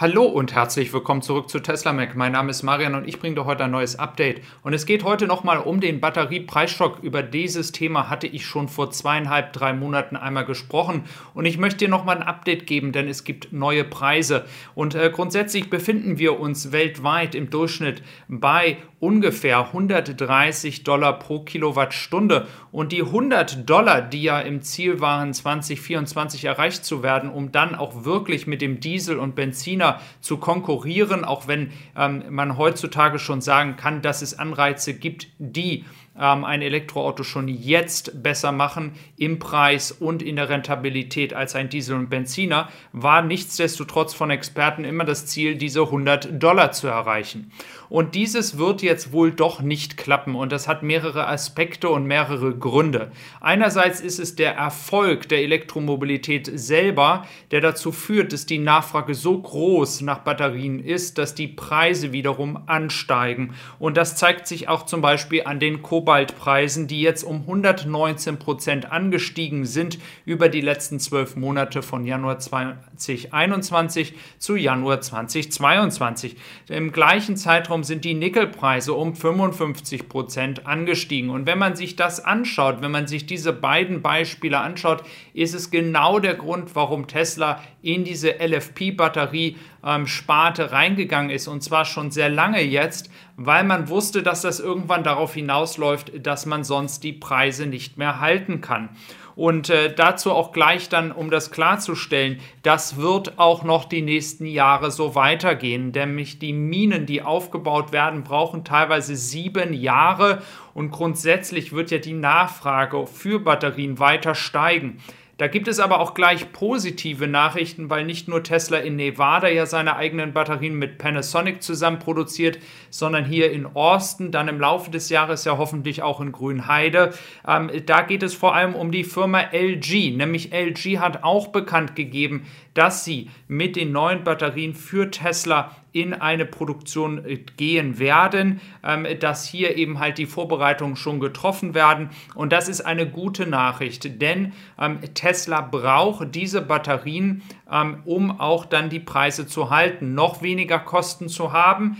Hallo und herzlich willkommen zurück zu Tesla Mac. Mein Name ist Marian und ich bringe dir heute ein neues Update. Und es geht heute nochmal um den Batteriepreisschock. Über dieses Thema hatte ich schon vor zweieinhalb, drei Monaten einmal gesprochen. Und ich möchte dir nochmal ein Update geben, denn es gibt neue Preise. Und äh, grundsätzlich befinden wir uns weltweit im Durchschnitt bei ungefähr 130 Dollar pro Kilowattstunde. Und die 100 Dollar, die ja im Ziel waren, 2024 erreicht zu werden, um dann auch wirklich mit dem Diesel und Benziner China zu konkurrieren, auch wenn ähm, man heutzutage schon sagen kann, dass es Anreize gibt, die ähm, ein Elektroauto schon jetzt besser machen im Preis und in der Rentabilität als ein Diesel und Benziner, war nichtsdestotrotz von Experten immer das Ziel, diese 100 Dollar zu erreichen. Und dieses wird jetzt wohl doch nicht klappen und das hat mehrere Aspekte und mehrere Gründe. Einerseits ist es der Erfolg der Elektromobilität selber, der dazu führt, dass die Nachfrage so groß nach Batterien ist, dass die Preise wiederum ansteigen. Und das zeigt sich auch zum Beispiel an den Kobaltpreisen, die jetzt um 119 Prozent angestiegen sind über die letzten zwölf Monate von Januar 2021 zu Januar 2022. Im gleichen Zeitraum sind die Nickelpreise um 55 Prozent angestiegen. Und wenn man sich das anschaut, wenn man sich diese beiden Beispiele anschaut, ist es genau der Grund, warum Tesla in diese LFP-Batterie-Sparte ähm, reingegangen ist. Und zwar schon sehr lange jetzt, weil man wusste, dass das irgendwann darauf hinausläuft, dass man sonst die Preise nicht mehr halten kann. Und äh, dazu auch gleich dann, um das klarzustellen, das wird auch noch die nächsten Jahre so weitergehen. Nämlich die Minen, die aufgebaut werden, brauchen teilweise sieben Jahre und grundsätzlich wird ja die Nachfrage für Batterien weiter steigen. Da gibt es aber auch gleich positive Nachrichten, weil nicht nur Tesla in Nevada ja seine eigenen Batterien mit Panasonic zusammen produziert, sondern hier in Austin, dann im Laufe des Jahres ja hoffentlich auch in Grünheide. Ähm, da geht es vor allem um die Firma LG, nämlich LG hat auch bekannt gegeben, dass sie mit den neuen Batterien für Tesla in eine Produktion äh, gehen werden, ähm, dass hier eben halt die Vorbereitungen schon getroffen werden. Und das ist eine gute Nachricht, denn ähm, Tesla braucht diese Batterien, ähm, um auch dann die Preise zu halten, noch weniger Kosten zu haben.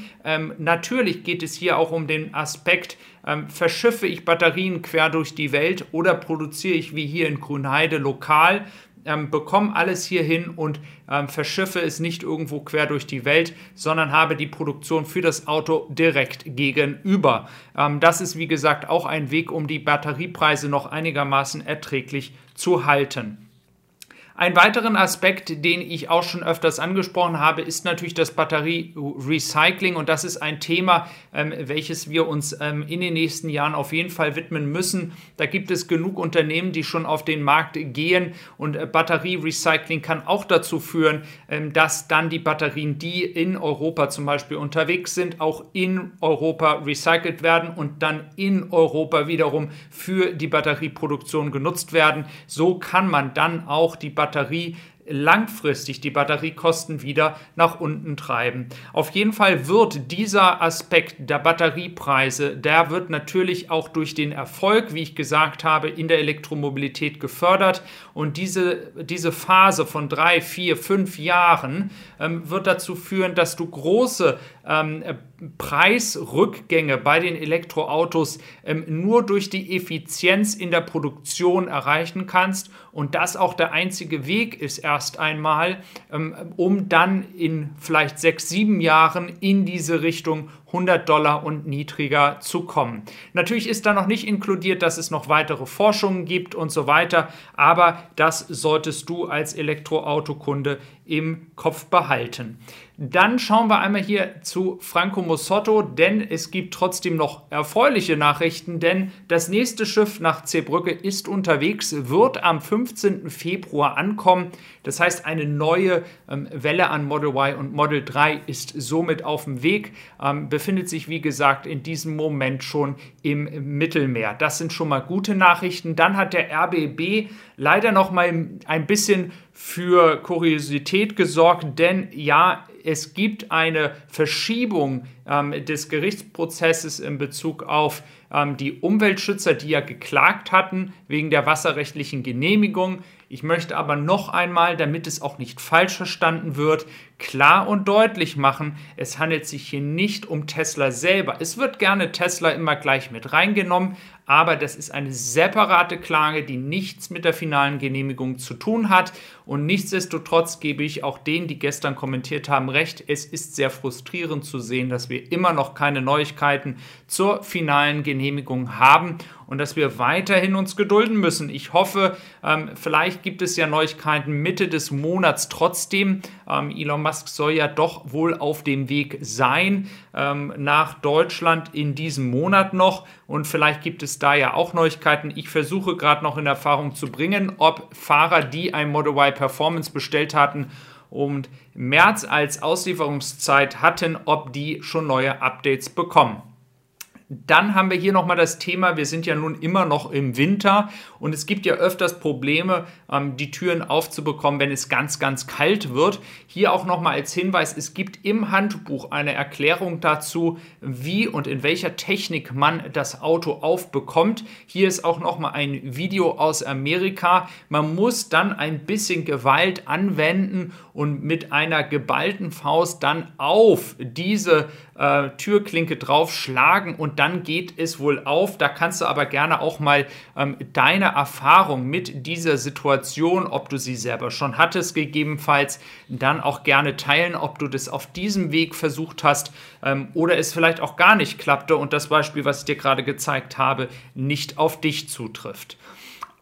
natürlich geht es hier auch um den Aspekt, verschiffe ich Batterien quer durch die Welt oder produziere ich wie hier in Grünheide lokal ähm, bekomme alles hier hin und ähm, verschiffe es nicht irgendwo quer durch die Welt, sondern habe die Produktion für das Auto direkt gegenüber. Ähm, das ist, wie gesagt, auch ein Weg, um die Batteriepreise noch einigermaßen erträglich zu halten. Ein weiteren Aspekt, den ich auch schon öfters angesprochen habe, ist natürlich das Batterie-Recycling und das ist ein Thema, ähm, welches wir uns ähm, in den nächsten Jahren auf jeden Fall widmen müssen. Da gibt es genug Unternehmen, die schon auf den Markt gehen und äh, Batterie-Recycling kann auch dazu führen, ähm, dass dann die Batterien, die in Europa zum Beispiel unterwegs sind, auch in Europa recycelt werden und dann in Europa wiederum für die Batterieproduktion genutzt werden. So kann man dann auch die Batterie Batterie langfristig die Batteriekosten wieder nach unten treiben. Auf jeden Fall wird dieser Aspekt der Batteriepreise, der wird natürlich auch durch den Erfolg, wie ich gesagt habe, in der Elektromobilität gefördert. Und diese, diese Phase von drei, vier, fünf Jahren ähm, wird dazu führen, dass du große ähm, Preisrückgänge bei den Elektroautos ähm, nur durch die Effizienz in der Produktion erreichen kannst und das auch der einzige Weg ist erst einmal, ähm, um dann in vielleicht sechs, sieben Jahren in diese Richtung 100 Dollar und niedriger zu kommen. Natürlich ist da noch nicht inkludiert, dass es noch weitere Forschungen gibt und so weiter, aber das solltest du als Elektroautokunde im Kopf behalten. Dann schauen wir einmal hier zu Franco Mussotto, denn es gibt trotzdem noch erfreuliche Nachrichten, denn das nächste Schiff nach Zeebrücke ist unterwegs, wird am 15. Februar ankommen. Das heißt, eine neue ähm, Welle an Model Y und Model 3 ist somit auf dem Weg, ähm, befindet sich wie gesagt in diesem Moment schon im Mittelmeer. Das sind schon mal gute Nachrichten. Dann hat der RBB leider noch mal ein bisschen für Kuriosität gesorgt, denn ja, es gibt eine Verschiebung ähm, des Gerichtsprozesses in Bezug auf die Umweltschützer, die ja geklagt hatten wegen der wasserrechtlichen Genehmigung. Ich möchte aber noch einmal, damit es auch nicht falsch verstanden wird, klar und deutlich machen, es handelt sich hier nicht um Tesla selber. Es wird gerne Tesla immer gleich mit reingenommen, aber das ist eine separate Klage, die nichts mit der finalen Genehmigung zu tun hat. Und nichtsdestotrotz gebe ich auch denen, die gestern kommentiert haben, recht. Es ist sehr frustrierend zu sehen, dass wir immer noch keine Neuigkeiten zur finalen Genehmigung haben und dass wir weiterhin uns gedulden müssen. Ich hoffe, ähm, vielleicht gibt es ja Neuigkeiten Mitte des Monats trotzdem. Ähm, Elon Musk soll ja doch wohl auf dem Weg sein ähm, nach Deutschland in diesem Monat noch und vielleicht gibt es da ja auch Neuigkeiten. Ich versuche gerade noch in Erfahrung zu bringen, ob Fahrer, die ein Model Y Performance bestellt hatten und März als Auslieferungszeit hatten, ob die schon neue Updates bekommen. Dann haben wir hier nochmal das Thema, wir sind ja nun immer noch im Winter und es gibt ja öfters Probleme, ähm, die Türen aufzubekommen, wenn es ganz, ganz kalt wird. Hier auch nochmal als Hinweis, es gibt im Handbuch eine Erklärung dazu, wie und in welcher Technik man das Auto aufbekommt. Hier ist auch nochmal ein Video aus Amerika. Man muss dann ein bisschen Gewalt anwenden und mit einer geballten Faust dann auf diese äh, Türklinke draufschlagen und dann geht es wohl auf. Da kannst du aber gerne auch mal ähm, deine Erfahrung mit dieser Situation, ob du sie selber schon hattest, gegebenenfalls dann auch gerne teilen, ob du das auf diesem Weg versucht hast ähm, oder es vielleicht auch gar nicht klappte und das Beispiel, was ich dir gerade gezeigt habe, nicht auf dich zutrifft.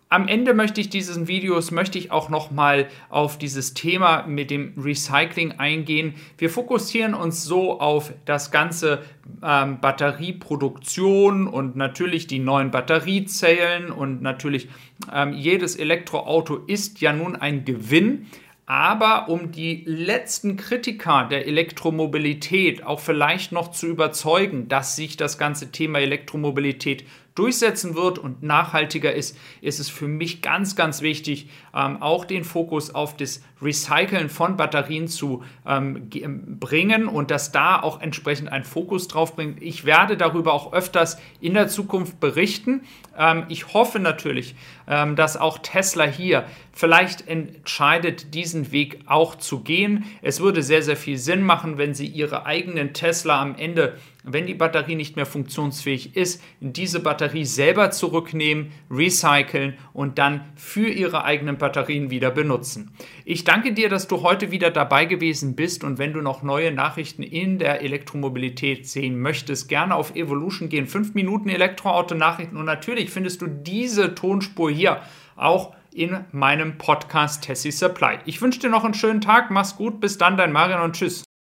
Am Ende möchte ich dieses Videos möchte ich auch noch mal auf dieses Thema mit dem Recycling eingehen. Wir fokussieren uns so auf das ganze ähm, Batterieproduktion und natürlich die neuen Batteriezellen und natürlich ähm, jedes Elektroauto ist ja nun ein Gewinn. Aber um die letzten Kritiker der Elektromobilität auch vielleicht noch zu überzeugen, dass sich das ganze Thema Elektromobilität durchsetzen wird und nachhaltiger ist, ist es für mich ganz, ganz wichtig, ähm, auch den Fokus auf das Recyceln von Batterien zu ähm, ähm, bringen und dass da auch entsprechend ein Fokus drauf bringt. Ich werde darüber auch öfters in der Zukunft berichten. Ähm, ich hoffe natürlich, ähm, dass auch Tesla hier vielleicht entscheidet, diesen Weg auch zu gehen. Es würde sehr, sehr viel Sinn machen, wenn sie ihre eigenen Tesla am Ende wenn die Batterie nicht mehr funktionsfähig ist, diese Batterie selber zurücknehmen, recyceln und dann für ihre eigenen Batterien wieder benutzen. Ich danke dir, dass du heute wieder dabei gewesen bist und wenn du noch neue Nachrichten in der Elektromobilität sehen möchtest, gerne auf Evolution gehen. 5 Minuten Elektroauto-Nachrichten und natürlich findest du diese Tonspur hier auch in meinem Podcast Tessie Supply. Ich wünsche dir noch einen schönen Tag, mach's gut, bis dann, dein Marian und tschüss.